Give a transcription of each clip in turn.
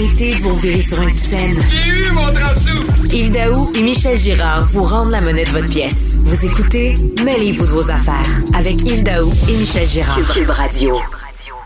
Arrêtez de vous virer sur une scène. eu mon Yves Daou et Michel Girard vous rendent la monnaie de votre pièce. Vous écoutez Mêlez-vous de vos affaires avec Yves Daou et Michel Girard. Cube Radio.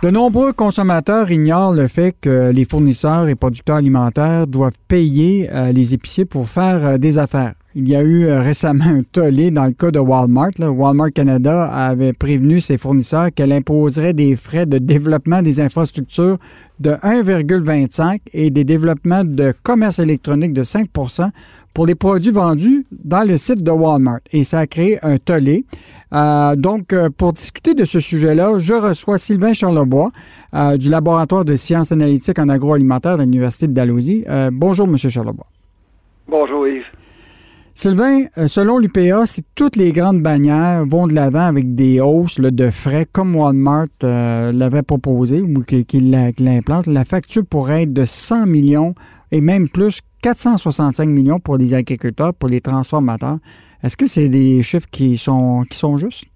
De nombreux consommateurs ignorent le fait que les fournisseurs et producteurs alimentaires doivent payer euh, les épiciers pour faire euh, des affaires. Il y a eu euh, récemment un tollé dans le cas de Walmart. Walmart Canada avait prévenu ses fournisseurs qu'elle imposerait des frais de développement des infrastructures de 1,25 et des développements de commerce électronique de 5% pour les produits vendus dans le site de Walmart. Et ça a créé un tollé. Euh, donc, euh, pour discuter de ce sujet-là, je reçois Sylvain Charlebois du laboratoire de sciences analytiques en agroalimentaire de l'Université de Dalhousie. bonjour, M. Charlebois. Bonjour, Yves. Sylvain, euh, selon l'UPA, si toutes les grandes bannières vont de l'avant avec des hausses de frais comme Walmart euh, l'avait proposé ou qu'il l'implante, la facture pourrait être de 100 millions et même plus 465 millions pour les agriculteurs, pour les transformateurs. Est-ce que c'est des chiffres qui sont, qui sont justes?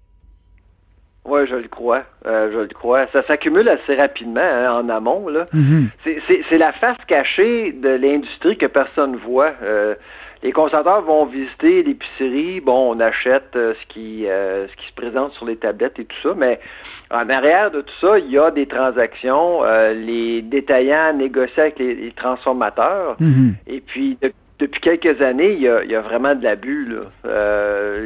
Oui, je le crois. Euh, je le crois. Ça s'accumule assez rapidement hein, en amont. Mm-hmm. C'est la face cachée de l'industrie que personne ne voit les consommateurs vont visiter l'épicerie, bon, on achète euh, ce qui euh, ce qui se présente sur les tablettes et tout ça, mais en arrière de tout ça, il y a des transactions, euh, les détaillants négocient avec les, transformateurs, mhm. et puis depuis quelques années, il y a, il y a vraiment de l'abus.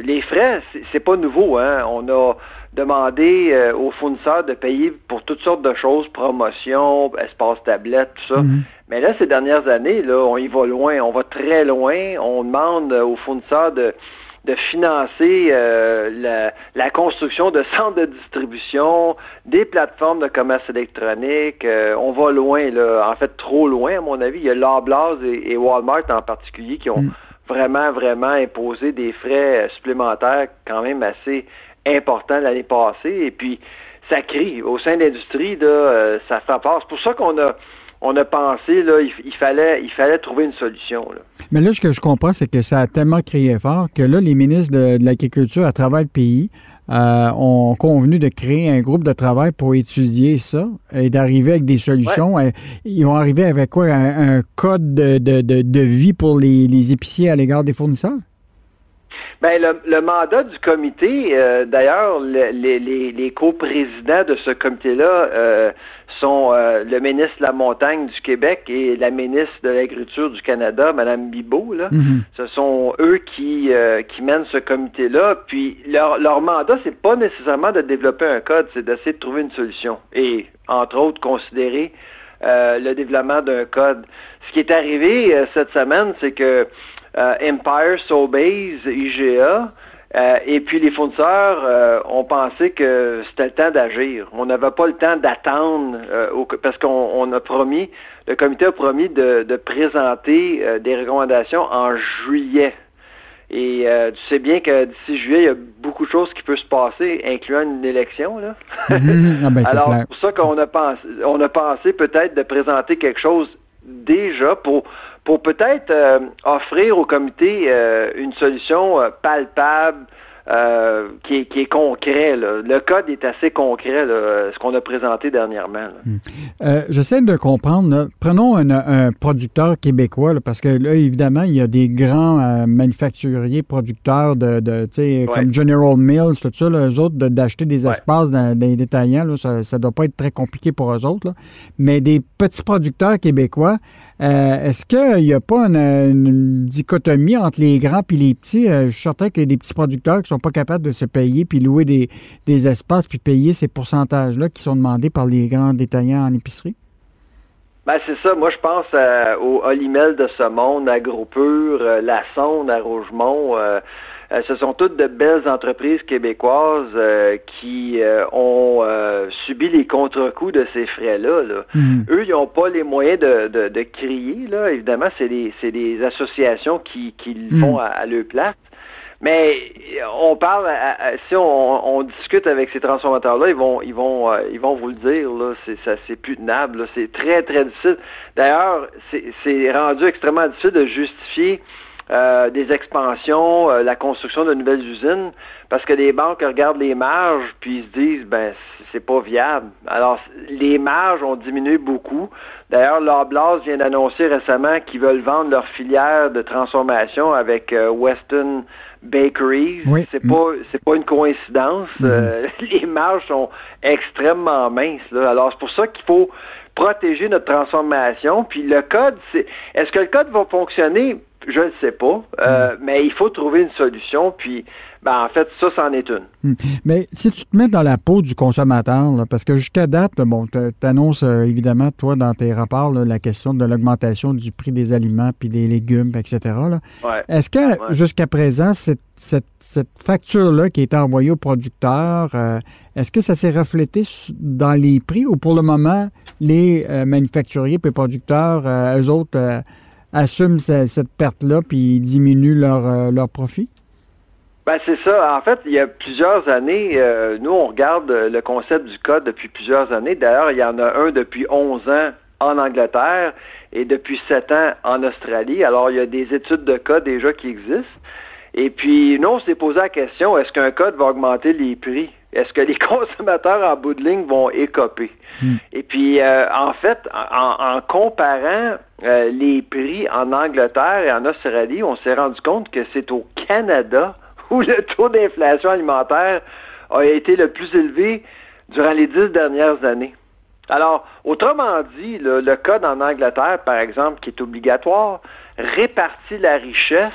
les frais, c'est pas nouveau, hein. On a demandé aux fournisseurs de payer pour toutes sortes de choses, promotion, espace tablette, tout ça. Mhm. Mais là, ces dernières années, là, on y va loin, on va très loin. On demande aux fournisseurs de, de financer euh, la, construction de centres de distribution, des plateformes de commerce électronique. Euh, on va loin, là, en fait trop loin à mon avis. Il y a Loblaws et, Walmart en particulier qui ont mm. vraiment, vraiment imposé des frais supplémentaires quand même assez importants l'année passée. Et puis, ça crie. Au sein de l'industrie, euh, ça fait peur. C'est pour ça qu'on a on a pensé, là, il, fallait, il fallait trouver une solution. Mais là, ce que je comprends, c'est que ça a tellement crié fort que là, les ministres de, l'Agriculture à travers le pays euh, ont convenu de créer un groupe de travail pour étudier ça et d'arriver avec des solutions. Ils vont arriver avec quoi? Un, code de, vie pour les épiciers à l'égard des fournisseurs? Ben, le, mandat du comité, euh, d'ailleurs, les, les, les coprésidents de ce comité-là euh, sont euh, le ministre de la Montagne du Québec et la ministre de l'Agriculture du Canada, Mme Bibot. Là. Mm-hmm. Ce sont eux qui, qui mènent ce comité-là. Puis leur, leur mandat, c'est pas nécessairement de développer un code, c'est d'essayer de trouver une solution. Et, entre autres, considérer le développement d'un code. Ce qui est arrivé cette semaine, c'est que euh, Empire, Sobeys, IGA, euh, et puis les fournisseurs euh, ont pensé que c'était le temps d'agir. On n'avait pas le temps d'attendre parce qu'on a promis, le comité a promis de, présenter des recommandations en juillet. Et tu sais bien que d'ici juillet, il y a beaucoup de choses qui peuvent se passer, incluant une élection. Là. Mhm. Ah, ben, Alors, c'est pour ça qu'on a pensé, on a pensé peut-être de présenter quelque chose déjà pour pour peut-être euh, offrir au comité euh, une solution euh, qui, est, qui, est, concret. Le code est assez concret, ce qu'on a présenté dernièrement. Hmm. J'essaie de comprendre. Prenons un, producteur québécois, parce que là, évidemment, il y a des grands manufacturiers, producteurs de, de comme General Mills, tout ça, eux autres, d'acheter des espaces dans, des détaillants, ça ne doit pas être très compliqué pour eux autres. Mais des petits producteurs québécois, euh, est-ce qu'il n'y a pas une, dichotomie entre les grands et les petits? Euh, je suis certain qu'il y a des petits producteurs qui ne sont pas capables de se payer puis louer des, espaces puis payer ces pourcentages-là qui sont demandés par les grands détaillants en épicerie? Ben, c'est ça. Moi, je pense au Olimel de ce monde, à Gros-Pur, La Sonde, à Rougemont. Euh, ce sont toutes de belles entreprises québécoises euh, qui euh, ont subi les contre-coups de ces frais-là. mhm. Eux, ils n'ont pas les moyens de, crier. Là. Évidemment, c'est des, associations qui, qui le font mhm. à, leur place. Mais on parle, si on, discute avec ces transformateurs-là, ils vont, ils vont, ils vont vous le dire. Là, c'est, ça, c'est plus tenable. C'est très, très difficile. D'ailleurs, c'est rendu extrêmement difficile de justifier euh, des expansions, euh, la construction de nouvelles usines, parce que les banques regardent les marges puis ils se disent ben c'est pas viable. Alors les marges ont diminué beaucoup. D'ailleurs, Loblaws vient d'annoncer récemment qu'ils veulent vendre leur filière de transformation avec euh, Weston Bakeries. C'est pas c'est pas une coïncidence. Mm-hmm. les marges sont extrêmement minces. Alors c'est pour ça qu'il faut protéger notre transformation. Puis le code, c'est est-ce que le code va fonctionner? Je ne sais pas, euh, hmm. mais il faut trouver une solution. Puis, ben, en fait, ça, c'en est une. Hmm. Mais si tu te mets dans la peau du consommateur, parce que jusqu'à date, bon, tu annonces euh, évidemment, toi, dans tes rapports, la question de l'augmentation du prix des aliments puis des légumes, etc. Est-ce que jusqu'à présent, cette, cette, facture-là qui est envoyée aux producteurs, euh, est-ce que ça s'est reflété dans les prix ou pour le moment, les manufacturiers et producteurs, eux autres, assument cette perte-là puis diminuent leur, euh, leur profit? Ben c'est ça. En fait, il y a plusieurs années, euh, nous, on regarde le concept du code depuis plusieurs années. D'ailleurs, il y en a un depuis 11 ans en Angleterre et depuis 7 ans en Australie. Alors, il y a des études de code déjà qui existent. Et puis, nous, on s'est posé la question, est-ce qu'un code va augmenter les prix? Est-ce que les consommateurs en bout de ligne vont écoper? Hmm. Et puis, euh, en fait, en, comparant euh, les prix en Angleterre et en Australie, on s'est rendu compte que c'est au Canada où le taux d'inflation alimentaire a été le plus élevé durant les dix dernières années. Alors, autrement dit, le code en Angleterre, par exemple, qui est obligatoire, répartit la richesse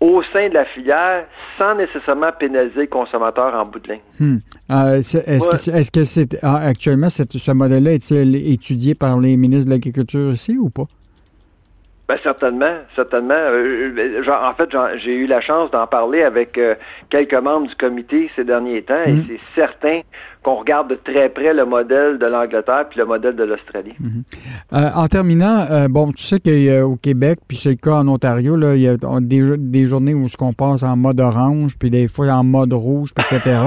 au sein de la filière sans nécessairement pénaliser le consommateur en bout de ligne. Hmm. Euh, est-ce que ah, actuellement ce modèle-là est-il étudié par les ministres de l'Agriculture aussi ou pas? Ben, certainement, certainement. Euh, euh, en fait, j'ai eu la chance d'en parler avec quelques membres du comité ces derniers temps et hmm. c'est certain qu'on regarde de très près le modèle de l'Angleterre puis le modèle de l'Australie. Mhm. Euh, en terminant, euh, bon, tu sais qu'au Québec, puis c'est le cas en Ontario, là, il y a des, journées où on passe en mode orange, puis des fois en mode rouge, etc.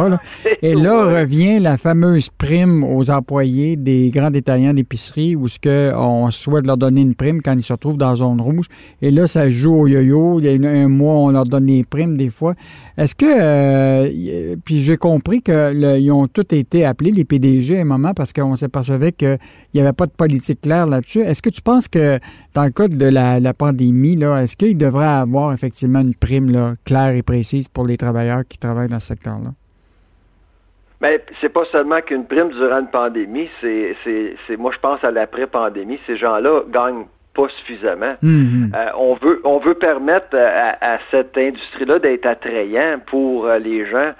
Et là revient la fameuse prime aux employés des grands détaillants d'épicerie où ce que on souhaite leur donner une prime quand ils se retrouvent dans zone rouge. Et là, ça joue au yo-yo. Il y a un mois, on leur donne des primes des fois. Est-ce que, euh, puis j'ai compris qu'ils ont tout été été appelés, les PDG, à un moment, parce qu'on s'apercevait qu'il n'y avait pas de politique claire là-dessus. Est-ce que tu penses que, dans le cas de la, pandémie, est-ce qu'il devrait avoir effectivement une prime là, claire et précise pour les travailleurs qui travaillent dans ce secteur-là? Mais ben, c'est pas seulement qu'une prime durant une pandémie, c'est, moi je pense à l'après-pandémie. Ces gens-là gagnent pas suffisamment. Mm-hmm. Euh, on veut on veut permettre à, cette industrie-là d'être attrayant pour euh, les gens.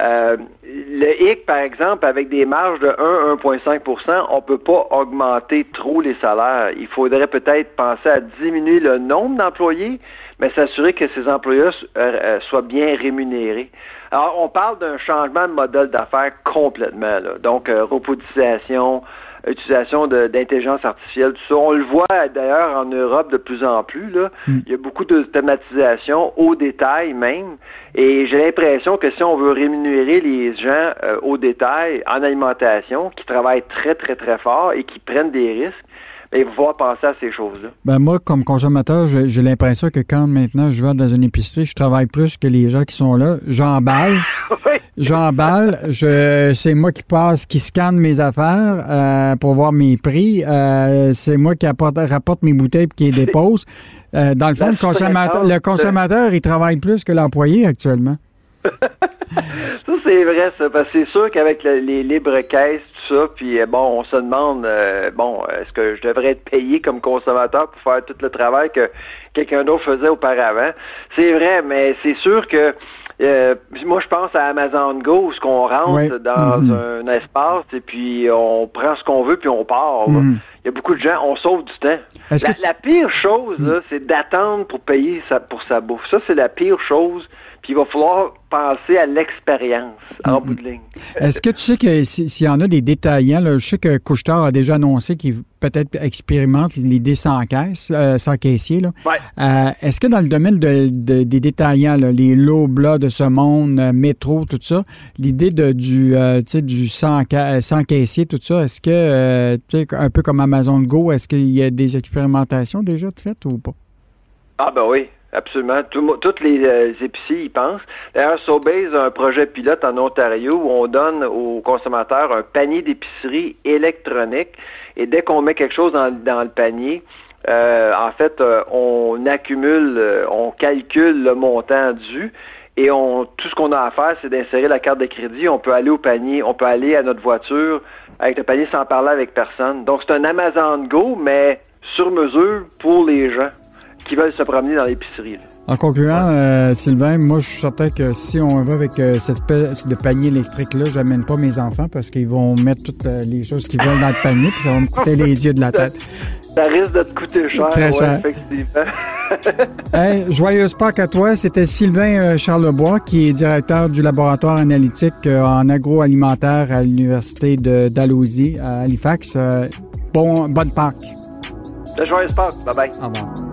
Euh, le HIC, par exemple, avec des marges de 1-1,5% on ne peut pas augmenter trop les salaires. Il faudrait peut-être penser à diminuer le nombre d'employés, mais s'assurer que ces employés euh, euh, soient bien rémunérés. Alors, on parle d'un changement de modèle d'affaires complètement. Là. Donc, robotisation, utilisation d'intelligence artificielle, tout ça. On le voit d'ailleurs en Europe de plus en plus. Là. Hmm. Il y a beaucoup de thématisation au détail même. Et j'ai l'impression que si on veut rémunérer les gens euh, au détail en alimentation, qui travaillent très, très, très fort et qui prennent des risques, il va penser à ces choses-là. Ben moi, comme consommateur, j'ai l'impression que quand maintenant je vais dans une épicerie, je travaille plus que les gens qui sont là. J'emballe. J'emballe. Je, c'est moi qui passe, qui scanne mes affaires euh, pour voir mes prix. Euh, c'est moi qui apporte, rapporte mes bouteilles et qui les dépose. Euh, dans le fond, le consommateur, le consommateur, il travaille plus que l'employé actuellement. ça, c'est vrai, ça, parce que c'est sûr qu'avec les libres caisses, tout ça, puis euh, bon, on se demande, euh, bon, est-ce que je devrais être payé comme consommateur pour faire tout le travail que quelqu'un d'autre faisait auparavant? C'est vrai, mais c'est sûr que euh, moi, je pense à Amazon Go, où ce qu'on rentre dans mm-hmm. un espace et puis on prend ce qu'on veut puis on part. Mm-hmm. Il y a beaucoup de gens, on sauve du temps. La, pire chose, mm. c'est d'attendre pour payer pour sa bouffe. Ça, c'est la pire chose puis il va falloir penser à l'expérience en mm-hmm. bout de ligne. Est-ce que tu sais que s'il y en a des détaillants, là, je sais que Couchetard a déjà annoncé qu'il peut-être expérimente l'idée sans caisse, euh, sans caissier. Là. Euh, est-ce que dans le domaine de, des détaillants, les Lobla de ce monde, euh, métro, tout ça, l'idée de du, du sans, sans, caissier, tout ça, est-ce que, un peu comme Amazon Go, est-ce qu'il y a des expérimentations déjà de faites ou pas? Ah ben oui, absolument. toutes les, euh, épiciers y pensent. D'ailleurs, Sobeys a un projet pilote en Ontario où on donne aux consommateurs un panier d'épicerie électronique et dès qu'on met quelque chose dans, le panier, euh, en fait, euh, on accumule, on calcule le montant dû et on, tout ce qu'on a à faire, c'est d'insérer la carte de crédit. On peut aller au panier, on peut aller à notre voiture avec le panier sans parler avec personne. Donc, c'est un Amazon Go, mais sur mesure pour les gens qui veulent se promener dans l'épicerie. En concluant, euh, Sylvain, moi, je suis certain que si on va avec euh, cette espèce de panier électrique-là, j'amène pas mes enfants parce qu'ils vont mettre toutes euh, les choses qu'ils veulent dans le panier puis ça va me coûter les yeux de la tête. Ça risque de te coûter cher, Très cher. effectivement. hey, joyeuse Pâques à toi. C'était Sylvain Charlebois, qui est directeur du laboratoire analytique en agroalimentaire à l'Université de Dalhousie à Halifax. bon, bonne Pâques. Joyeuse Pâques. Bye-bye. Au revoir.